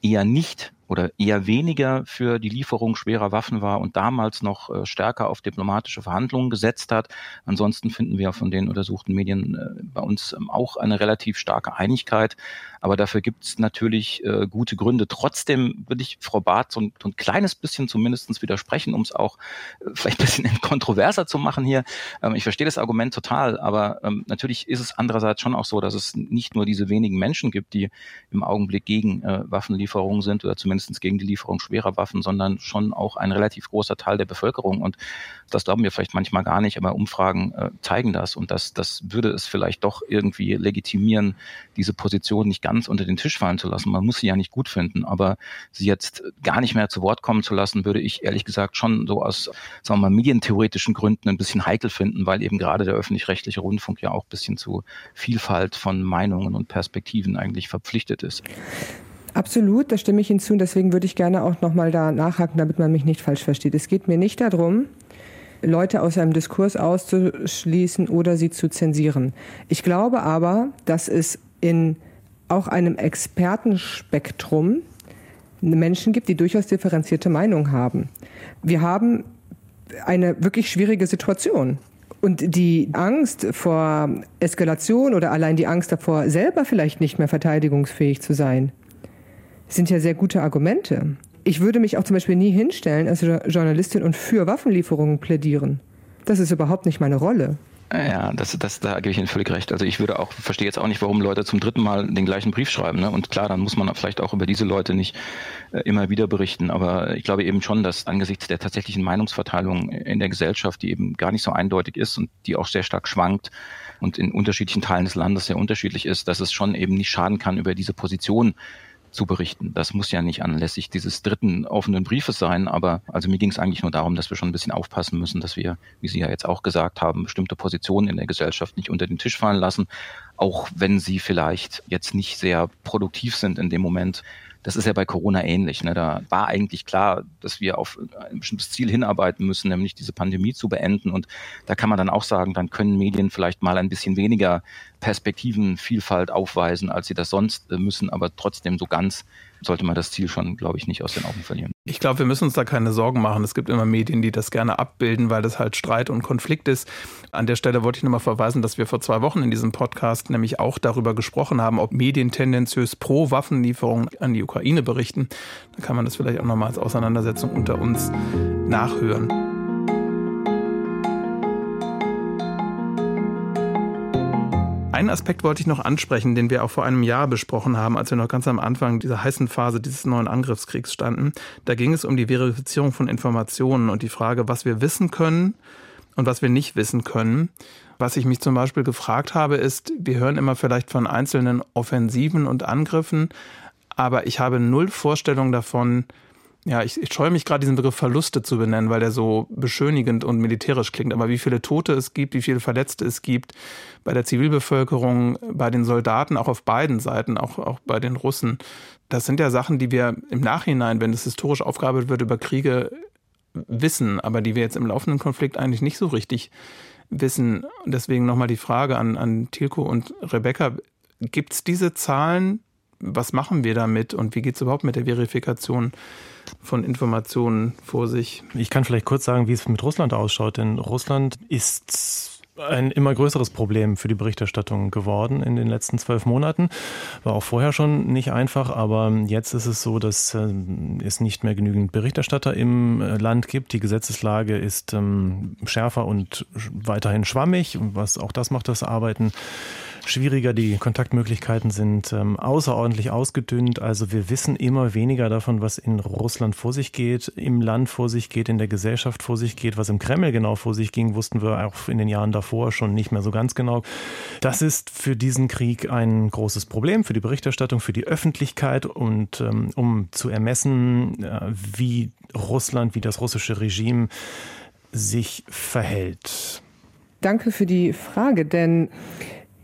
eher nicht oder eher weniger für die Lieferung schwerer Waffen war und damals noch äh, stärker auf diplomatische Verhandlungen gesetzt hat. Ansonsten finden wir von den untersuchten Medien äh, bei uns ähm, auch eine relativ starke Einigkeit. Aber dafür gibt es natürlich äh, gute Gründe. Trotzdem würde ich Frau Barth so ein, so ein kleines bisschen zumindestens widersprechen, um es auch äh, vielleicht ein bisschen kontroverser zu machen hier. Ähm, ich verstehe das Argument total, aber ähm, natürlich ist es andererseits schon auch so, dass es nicht nur diese wenigen Menschen gibt, die im Augenblick gegen äh, Waffenlieferungen sind oder zumindest gegen die Lieferung schwerer Waffen, sondern schon auch ein relativ großer Teil der Bevölkerung. Und das glauben wir vielleicht manchmal gar nicht, aber Umfragen äh, zeigen das. Und das, das würde es vielleicht doch irgendwie legitimieren, diese Position nicht ganz unter den Tisch fallen zu lassen. Man muss sie ja nicht gut finden, aber sie jetzt gar nicht mehr zu Wort kommen zu lassen, würde ich ehrlich gesagt schon so aus, sagen wir mal, medientheoretischen Gründen ein bisschen heikel finden, weil eben gerade der öffentlich-rechtliche Rundfunk ja auch ein bisschen zu Vielfalt von Meinungen und Perspektiven eigentlich verpflichtet ist. Absolut, da stimme ich hinzu. Deswegen würde ich gerne auch nochmal da nachhaken, damit man mich nicht falsch versteht. Es geht mir nicht darum, Leute aus einem Diskurs auszuschließen oder sie zu zensieren. Ich glaube aber, dass es in auch einem Expertenspektrum Menschen gibt, die durchaus differenzierte Meinungen haben. Wir haben eine wirklich schwierige Situation. Und die Angst vor Eskalation oder allein die Angst davor, selber vielleicht nicht mehr verteidigungsfähig zu sein, sind ja sehr gute Argumente. Ich würde mich auch zum Beispiel nie hinstellen als Journalistin und für Waffenlieferungen plädieren. Das ist überhaupt nicht meine Rolle. Ja, das, das, da gebe ich Ihnen völlig recht. Also ich würde auch, verstehe jetzt auch nicht, warum Leute zum dritten Mal den gleichen Brief schreiben. Ne? Und klar, dann muss man vielleicht auch über diese Leute nicht äh, immer wieder berichten. Aber ich glaube eben schon, dass angesichts der tatsächlichen Meinungsverteilung in der Gesellschaft, die eben gar nicht so eindeutig ist und die auch sehr stark schwankt und in unterschiedlichen Teilen des Landes sehr unterschiedlich ist, dass es schon eben nicht schaden kann, über diese Position zu berichten. Das muss ja nicht anlässlich dieses dritten offenen Briefes sein, aber also mir ging es eigentlich nur darum, dass wir schon ein bisschen aufpassen müssen, dass wir, wie Sie ja jetzt auch gesagt haben, bestimmte Positionen in der Gesellschaft nicht unter den Tisch fallen lassen, auch wenn sie vielleicht jetzt nicht sehr produktiv sind in dem Moment, das ist ja bei Corona ähnlich. Ne? Da war eigentlich klar, dass wir auf ein bestimmtes Ziel hinarbeiten müssen, nämlich diese Pandemie zu beenden. Und da kann man dann auch sagen, dann können Medien vielleicht mal ein bisschen weniger Perspektivenvielfalt aufweisen, als sie das sonst äh, müssen, aber trotzdem so ganz sollte man das Ziel schon, glaube ich, nicht aus den Augen verlieren. Ich glaube, wir müssen uns da keine Sorgen machen. Es gibt immer Medien, die das gerne abbilden, weil das halt Streit und Konflikt ist. An der Stelle wollte ich nochmal verweisen, dass wir vor zwei Wochen in diesem Podcast nämlich auch darüber gesprochen haben, ob Medien tendenziös pro Waffenlieferung an die Ukraine berichten. Da kann man das vielleicht auch nochmal als Auseinandersetzung unter uns nachhören. Einen Aspekt wollte ich noch ansprechen, den wir auch vor einem Jahr besprochen haben, als wir noch ganz am Anfang dieser heißen Phase dieses neuen Angriffskriegs standen. Da ging es um die Verifizierung von Informationen und die Frage, was wir wissen können und was wir nicht wissen können. Was ich mich zum Beispiel gefragt habe, ist, wir hören immer vielleicht von einzelnen Offensiven und Angriffen, aber ich habe null Vorstellung davon, ja, ich, ich scheue mich gerade, diesen Begriff Verluste zu benennen, weil der so beschönigend und militärisch klingt. Aber wie viele Tote es gibt, wie viele Verletzte es gibt bei der Zivilbevölkerung, bei den Soldaten, auch auf beiden Seiten, auch, auch bei den Russen, das sind ja Sachen, die wir im Nachhinein, wenn es historisch aufgearbeitet wird über Kriege, wissen, aber die wir jetzt im laufenden Konflikt eigentlich nicht so richtig wissen. Deswegen nochmal die Frage an, an Tilko und Rebecca. Gibt es diese Zahlen? Was machen wir damit und wie geht es überhaupt mit der Verifikation von Informationen vor sich. Ich kann vielleicht kurz sagen, wie es mit Russland ausschaut, denn Russland ist ein immer größeres Problem für die Berichterstattung geworden in den letzten zwölf Monaten. War auch vorher schon nicht einfach, aber jetzt ist es so, dass äh, es nicht mehr genügend Berichterstatter im äh, Land gibt. Die Gesetzeslage ist ähm, schärfer und weiterhin schwammig, was auch das macht das Arbeiten schwieriger. Die Kontaktmöglichkeiten sind ähm, außerordentlich ausgedünnt. Also wir wissen immer weniger davon, was in Russland vor sich geht, im Land vor sich geht, in der Gesellschaft vor sich geht. Was im Kreml genau vor sich ging, wussten wir auch in den Jahren davor schon nicht mehr so ganz genau. Das ist für diesen Krieg ein großes Problem, für die Berichterstattung, für die Öffentlichkeit und ähm, um zu ermessen, äh, wie Russland, wie das russische Regime sich verhält. Danke für die Frage, denn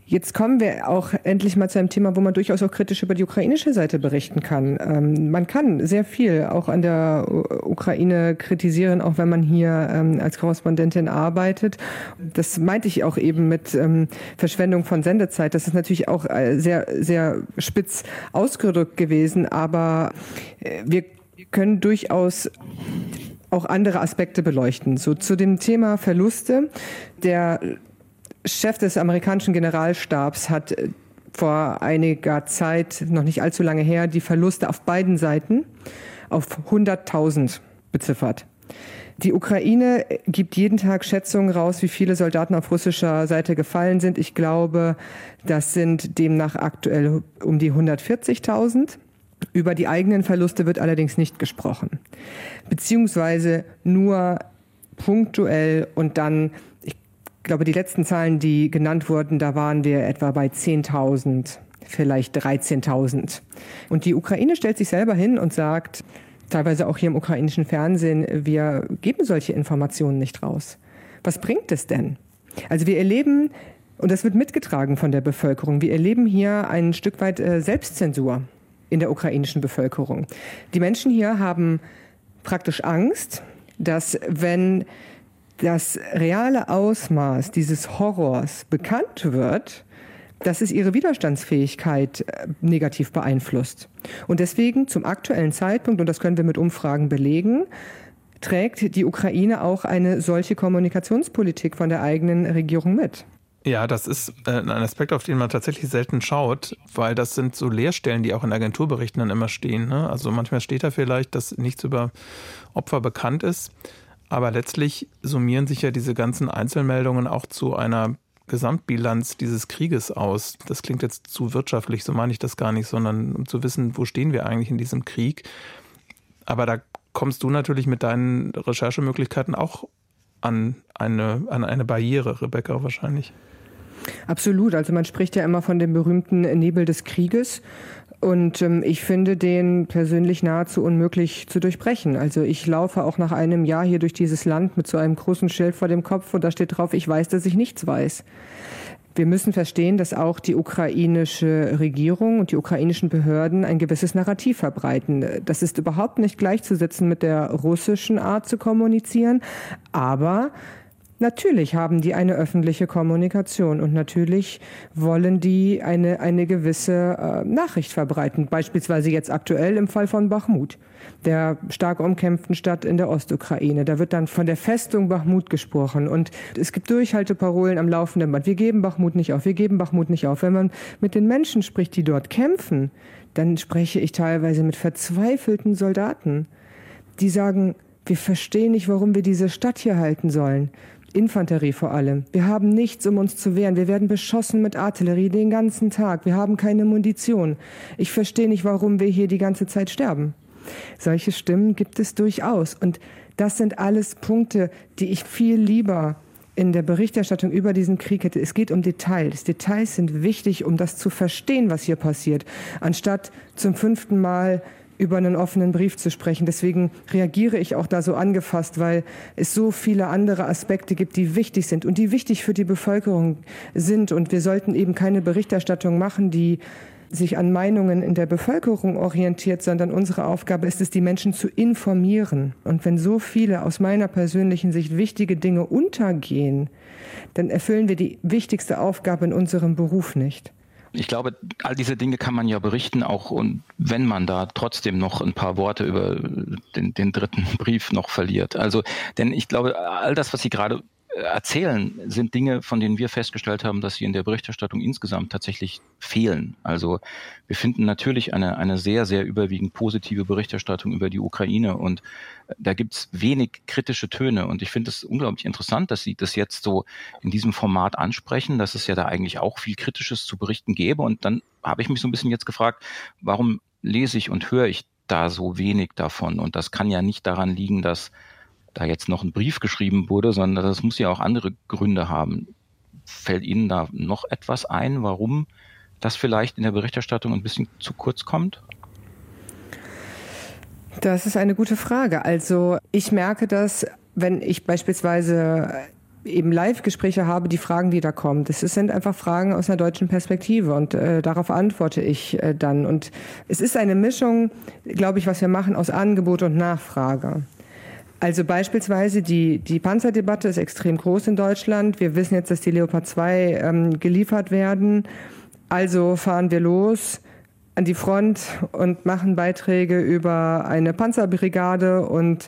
Jetzt kommen wir auch endlich mal zu einem Thema, wo man durchaus auch kritisch über die ukrainische Seite berichten kann. Ähm, man kann sehr viel auch an der Ukraine kritisieren, auch wenn man hier ähm, als Korrespondentin arbeitet. Das meinte ich auch eben mit ähm, Verschwendung von Sendezeit. Das ist natürlich auch äh, sehr, sehr spitz ausgedrückt gewesen, aber äh, wir können durchaus auch andere Aspekte beleuchten. So zu dem Thema Verluste. Der Chef des amerikanischen Generalstabs hat äh, vor einiger Zeit, noch nicht allzu lange her, die Verluste auf beiden Seiten auf 100.000 beziffert. Die Ukraine gibt jeden Tag Schätzungen raus, wie viele Soldaten auf russischer Seite gefallen sind. Ich glaube, das sind demnach aktuell um die 140.000. Über die eigenen Verluste wird allerdings nicht gesprochen, beziehungsweise nur punktuell und dann glaube, die letzten Zahlen, die genannt wurden, da waren wir etwa bei 10.000, vielleicht 13.000. Und die Ukraine stellt sich selber hin und sagt, teilweise auch hier im ukrainischen Fernsehen, wir geben solche Informationen nicht raus. Was bringt es denn? Also wir erleben, und das wird mitgetragen von der Bevölkerung, wir erleben hier ein Stück weit äh, Selbstzensur in der ukrainischen Bevölkerung. Die Menschen hier haben praktisch Angst, dass wenn das reale Ausmaß dieses Horrors bekannt wird, dass es ihre Widerstandsfähigkeit äh, negativ beeinflusst. Und deswegen zum aktuellen Zeitpunkt, und das können wir mit Umfragen belegen, trägt die Ukraine auch eine solche Kommunikationspolitik von der eigenen Regierung mit. Ja, das ist äh, ein Aspekt, auf den man tatsächlich selten schaut, weil das sind so Leerstellen, die auch in Agenturberichten dann immer stehen. Ne? Also manchmal steht da vielleicht, dass nichts über Opfer bekannt ist. Aber letztlich summieren sich ja diese ganzen Einzelmeldungen auch zu einer Gesamtbilanz dieses Krieges aus. Das klingt jetzt zu wirtschaftlich, so meine ich das gar nicht, sondern um zu wissen, wo stehen wir eigentlich in diesem Krieg. Aber da kommst du natürlich mit deinen Recherchemöglichkeiten auch an eine, an eine Barriere, Rebecca, wahrscheinlich. Absolut. Also man spricht ja immer von dem berühmten Nebel des Krieges. Und ähm, ich finde den persönlich nahezu unmöglich zu durchbrechen. Also ich laufe auch nach einem Jahr hier durch dieses Land mit so einem großen Schild vor dem Kopf und da steht drauf, ich weiß, dass ich nichts weiß. Wir müssen verstehen, dass auch die ukrainische Regierung und die ukrainischen Behörden ein gewisses Narrativ verbreiten. Das ist überhaupt nicht gleichzusetzen mit der russischen Art zu kommunizieren, aber Natürlich haben die eine öffentliche Kommunikation und natürlich wollen die eine, eine gewisse äh, Nachricht verbreiten. Beispielsweise jetzt aktuell im Fall von Bachmut, der stark umkämpften Stadt in der Ostukraine. Da wird dann von der Festung Bachmut gesprochen und es gibt Durchhalteparolen am laufenden Band. Wir geben Bachmut nicht auf, wir geben Bachmut nicht auf. Wenn man mit den Menschen spricht, die dort kämpfen, dann spreche ich teilweise mit verzweifelten Soldaten, die sagen, wir verstehen nicht, warum wir diese Stadt hier halten sollen. Infanterie vor allem. Wir haben nichts, um uns zu wehren. Wir werden beschossen mit Artillerie den ganzen Tag. Wir haben keine Munition. Ich verstehe nicht, warum wir hier die ganze Zeit sterben. Solche Stimmen gibt es durchaus. Und das sind alles Punkte, die ich viel lieber in der Berichterstattung über diesen Krieg hätte. Es geht um Details. Details sind wichtig, um das zu verstehen, was hier passiert, anstatt zum fünften Mal über einen offenen Brief zu sprechen. Deswegen reagiere ich auch da so angefasst, weil es so viele andere Aspekte gibt, die wichtig sind und die wichtig für die Bevölkerung sind. Und wir sollten eben keine Berichterstattung machen, die sich an Meinungen in der Bevölkerung orientiert, sondern unsere Aufgabe ist es, die Menschen zu informieren. Und wenn so viele aus meiner persönlichen Sicht wichtige Dinge untergehen, dann erfüllen wir die wichtigste Aufgabe in unserem Beruf nicht. Ich glaube, all diese Dinge kann man ja berichten, auch und wenn man da trotzdem noch ein paar Worte über den, den dritten Brief noch verliert. Also, denn ich glaube, all das, was Sie gerade erzählen, sind Dinge, von denen wir festgestellt haben, dass sie in der Berichterstattung insgesamt tatsächlich fehlen. Also wir finden natürlich eine, eine sehr, sehr überwiegend positive Berichterstattung über die Ukraine und da gibt's wenig kritische Töne und ich finde es unglaublich interessant, dass Sie das jetzt so in diesem Format ansprechen, dass es ja da eigentlich auch viel Kritisches zu berichten gäbe und dann habe ich mich so ein bisschen jetzt gefragt, warum lese ich und höre ich da so wenig davon und das kann ja nicht daran liegen, dass da jetzt noch ein Brief geschrieben wurde, sondern das muss ja auch andere Gründe haben. Fällt Ihnen da noch etwas ein, warum das vielleicht in der Berichterstattung ein bisschen zu kurz kommt? Das ist eine gute Frage. Also ich merke das, wenn ich beispielsweise eben Live-Gespräche habe, die Fragen, die da kommen. Das sind einfach Fragen aus einer deutschen Perspektive und äh, darauf antworte ich äh, dann. Und es ist eine Mischung, glaube ich, was wir machen aus Angebot und Nachfrage. Also beispielsweise die, die Panzerdebatte ist extrem groß in Deutschland. Wir wissen jetzt, dass die Leopard 2 ähm, geliefert werden. Also fahren wir los an die Front und machen Beiträge über eine Panzerbrigade und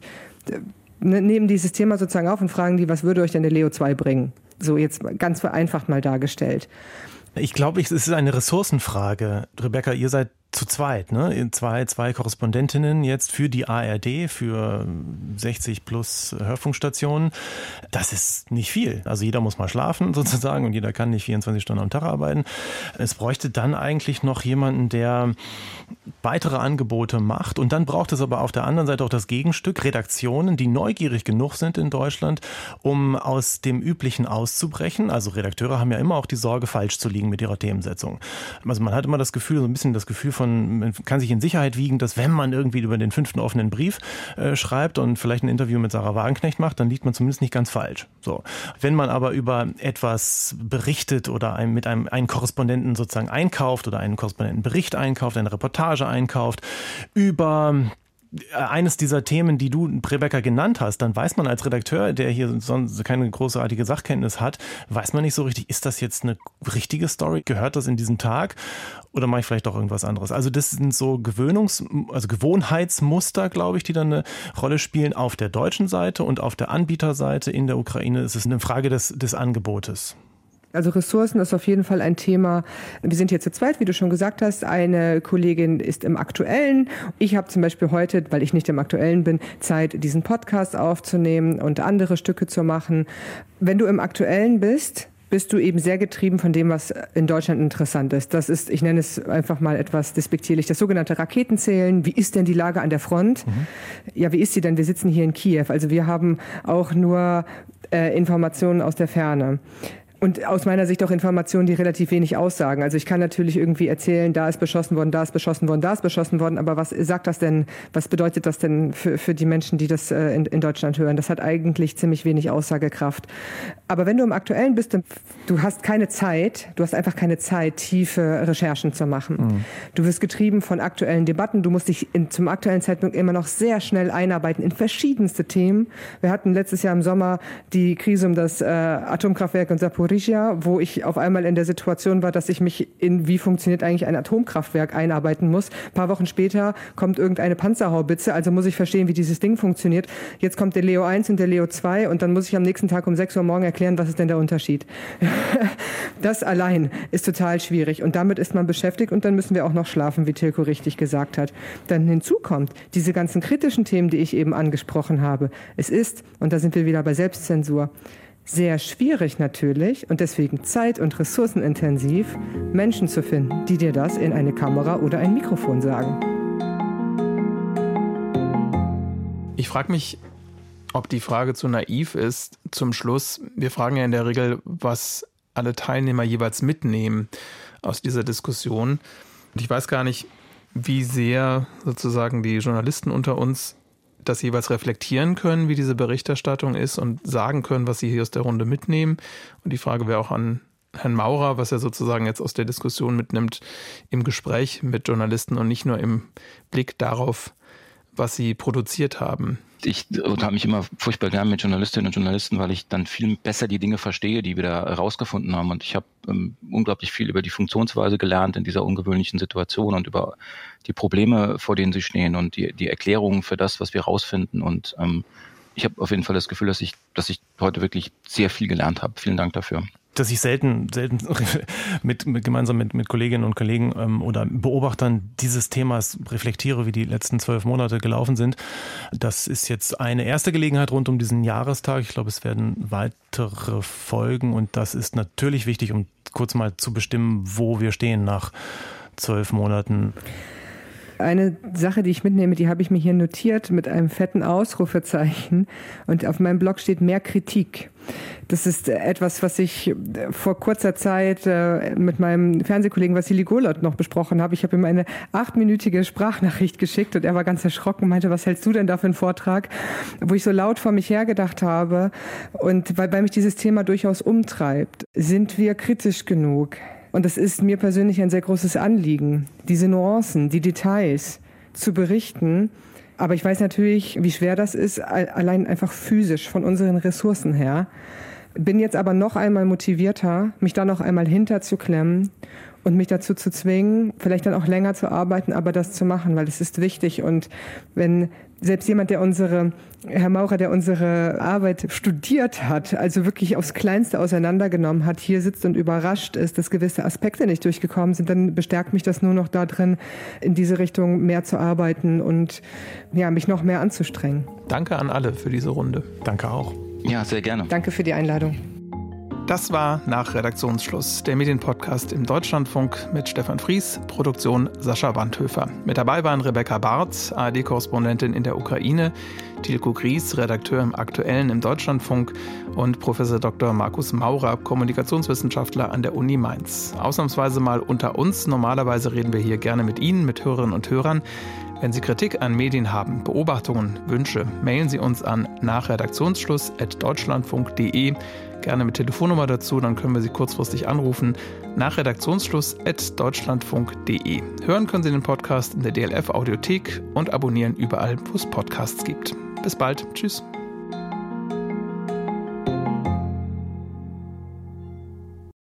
äh, ne, nehmen dieses Thema sozusagen auf und fragen die, was würde euch denn der Leo 2 bringen? So jetzt ganz vereinfacht mal dargestellt. Ich glaube, es ist eine Ressourcenfrage. Rebecca, ihr seid zu zweit, ne? Zwei, zwei Korrespondentinnen jetzt für die ARD, für 60 plus Hörfunkstationen. Das ist nicht viel. Also jeder muss mal schlafen sozusagen und jeder kann nicht 24 Stunden am Tag arbeiten. Es bräuchte dann eigentlich noch jemanden, der weitere Angebote macht. Und dann braucht es aber auf der anderen Seite auch das Gegenstück, Redaktionen, die neugierig genug sind in Deutschland, um aus dem Üblichen auszubrechen. Also Redakteure haben ja immer auch die Sorge, falsch zu liegen mit ihrer Themensetzung. Also man hat immer das Gefühl, so ein bisschen das Gefühl von von, man kann sich in Sicherheit wiegen, dass wenn man irgendwie über den fünften offenen Brief äh, schreibt und vielleicht ein Interview mit Sarah Wagenknecht macht, dann liegt man zumindest nicht ganz falsch. So. Wenn man aber über etwas berichtet oder einem, mit einem einen Korrespondenten sozusagen einkauft oder einen Korrespondentenbericht einkauft, eine Reportage einkauft, über eines dieser Themen, die du, Rebecca, genannt hast, dann weiß man als Redakteur, der hier sonst keine großartige Sachkenntnis hat, weiß man nicht so richtig, ist das jetzt eine richtige Story? Gehört das in diesen Tag? Oder mache ich vielleicht doch irgendwas anderes? Also das sind so Gewöhnungs-, also Gewohnheitsmuster, glaube ich, die dann eine Rolle spielen auf der deutschen Seite und auf der Anbieterseite in der Ukraine. ist Es eine Frage des, des Angebotes. Also Ressourcen ist auf jeden Fall ein Thema. Wir sind hier zu zweit, wie du schon gesagt hast. Eine Kollegin ist im Aktuellen. Ich habe zum Beispiel heute, weil ich nicht im Aktuellen bin, Zeit, diesen Podcast aufzunehmen und andere Stücke zu machen. Wenn du im Aktuellen bist, bist du eben sehr getrieben von dem, was in Deutschland interessant ist. Das ist, ich nenne es einfach mal etwas despektierlich, das sogenannte Raketenzählen. Wie ist denn die Lage an der Front? Mhm. Ja, wie ist sie denn? Wir sitzen hier in Kiew. Also wir haben auch nur äh, Informationen aus der Ferne. Und aus meiner Sicht auch Informationen, die relativ wenig aussagen. Also ich kann natürlich irgendwie erzählen, da ist beschossen worden, da ist beschossen worden, da ist beschossen worden, aber was sagt das denn, was bedeutet das denn für, für die Menschen, die das äh, in, in Deutschland hören? Das hat eigentlich ziemlich wenig Aussagekraft. Aber wenn du im Aktuellen bist, dann, du hast keine Zeit, du hast einfach keine Zeit, tiefe Recherchen zu machen. Mhm. Du wirst getrieben von aktuellen Debatten, du musst dich in, zum aktuellen Zeitpunkt immer noch sehr schnell einarbeiten in verschiedenste Themen. Wir hatten letztes Jahr im Sommer die Krise um das äh, Atomkraftwerk in Sapor Zaporizhia, wo ich auf einmal in der Situation war, dass ich mich in, wie funktioniert eigentlich ein Atomkraftwerk einarbeiten muss. Ein paar Wochen später kommt irgendeine Panzerhaubitze, also muss ich verstehen, wie dieses Ding funktioniert. Jetzt kommt der Leo 1 und der Leo 2 und dann muss ich am nächsten Tag um 6 Uhr morgen erklären, was ist denn der Unterschied. das allein ist total schwierig und damit ist man beschäftigt und dann müssen wir auch noch schlafen, wie Tilko richtig gesagt hat. Dann hinzu kommt diese ganzen kritischen Themen, die ich eben angesprochen habe. Es ist, und da sind wir wieder bei Selbstzensur, sehr schwierig natürlich und deswegen zeit- und ressourcenintensiv, Menschen zu finden, die dir das in eine Kamera oder ein Mikrofon sagen. Ich frage mich, ob die Frage zu naiv ist. Zum Schluss, wir fragen ja in der Regel, was alle Teilnehmer jeweils mitnehmen aus dieser Diskussion. Und ich weiß gar nicht, wie sehr sozusagen die Journalisten unter uns das jeweils reflektieren können, wie diese Berichterstattung ist und sagen können, was sie hier aus der Runde mitnehmen. Und die Frage wäre auch an Herrn Maurer, was er sozusagen jetzt aus der Diskussion mitnimmt im Gespräch mit Journalisten und nicht nur im Blick darauf, was sie produziert haben ich habe mich immer furchtbar gern mit Journalistinnen und Journalisten, weil ich dann viel besser die Dinge verstehe, die wir da herausgefunden haben. Und ich habe ähm, unglaublich viel über die Funktionsweise gelernt in dieser ungewöhnlichen Situation und über die Probleme, vor denen sie stehen und die, die Erklärungen für das, was wir herausfinden. Und ähm, ich habe auf jeden Fall das Gefühl, dass ich, dass ich heute wirklich sehr viel gelernt habe. Vielen Dank dafür dass ich selten, selten mit, mit gemeinsam mit, mit Kolleginnen und Kollegen ähm, oder Beobachtern dieses Themas reflektiere, wie die letzten zwölf Monate gelaufen sind. Das ist jetzt eine erste Gelegenheit rund um diesen Jahrestag. Ich glaube, es werden weitere Folgen und das ist natürlich wichtig, um kurz mal zu bestimmen, wo wir stehen nach zwölf Monaten. Eine Sache, die ich mitnehme, die habe ich mir hier notiert mit einem fetten Ausrufezeichen. Und auf meinem Blog steht mehr Kritik. Das ist etwas, was ich vor kurzer Zeit äh, mit meinem Fernsehkollegen Vassili Golot noch besprochen habe. Ich habe ihm eine achtminütige Sprachnachricht geschickt und er war ganz erschrocken und meinte, was hältst du denn da für einen Vortrag? Wo ich so laut vor mich hergedacht habe und weil, weil mich dieses Thema durchaus umtreibt. Sind wir kritisch genug? Und das ist mir persönlich ein sehr großes Anliegen, diese Nuancen, die Details zu berichten. Aber ich weiß natürlich, wie schwer das ist, allein einfach physisch von unseren Ressourcen her. Bin jetzt aber noch einmal motivierter, mich da noch einmal hinterzuklemmen und mich dazu zu zwingen, vielleicht dann auch länger zu arbeiten, aber das zu machen, weil es ist wichtig. Und wenn selbst jemand, der unsere, Herr Maurer, der unsere Arbeit studiert hat, also wirklich aufs Kleinste auseinandergenommen hat, hier sitzt und überrascht ist, dass gewisse Aspekte nicht durchgekommen sind, dann bestärkt mich das nur noch darin, in diese Richtung mehr zu arbeiten und ja, mich noch mehr anzustrengen. Danke an alle für diese Runde. Danke auch. Ja, sehr gerne. Danke für die Einladung. Das war nach Redaktionsschluss der Medienpodcast im Deutschlandfunk mit Stefan Fries, Produktion Sascha Wandhöfer. Mit dabei waren Rebecca Barth, ARD-Korrespondentin in der Ukraine, Tilko Gries, Redakteur im Aktuellen im Deutschlandfunk und Professor Dr. Markus Maurer, Kommunikationswissenschaftler an der Uni Mainz. Ausnahmsweise mal unter uns. Normalerweise reden wir hier gerne mit Ihnen, mit Hörerinnen und Hörern. Wenn Sie Kritik an Medien haben, Beobachtungen, Wünsche, mailen Sie uns an nach redaktionsschluss.deutschlandfunk.de gerne mit Telefonnummer dazu, dann können wir Sie kurzfristig anrufen. Nach Redaktionsschluss at deutschlandfunk.de. Hören können Sie den Podcast in der DLF Audiothek und abonnieren überall, wo es Podcasts gibt. Bis bald. Tschüss.